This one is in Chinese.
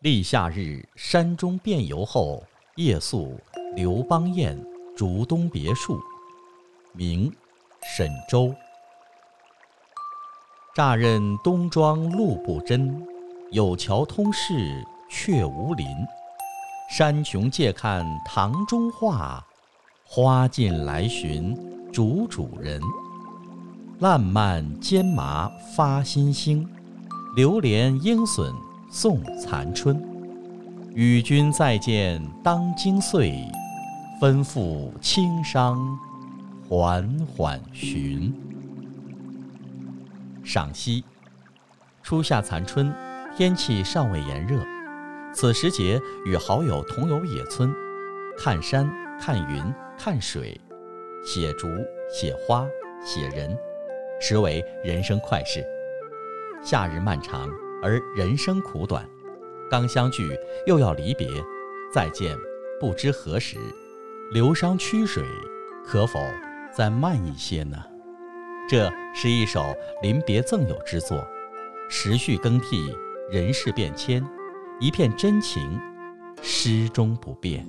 立夏日，山中遍游后，夜宿刘邦彦竹东别墅。明，沈周。乍认东庄路不真，有桥通市却无邻。山穷借看堂中画，花尽来寻竹主人。烂漫兼麻发新兴，流连鹰隼送残春。与君再见当惊岁，分付轻伤缓缓寻。赏析：初夏残春，天气尚未炎热。此时节，与好友同游野村，看山、看云、看水，写竹、写花、写人，实为人生快事。夏日漫长，而人生苦短，刚相聚又要离别，再见不知何时。流觞曲水，可否再慢一些呢？这是一首临别赠友之作，时序更替，人事变迁。一片真情，诗中不变。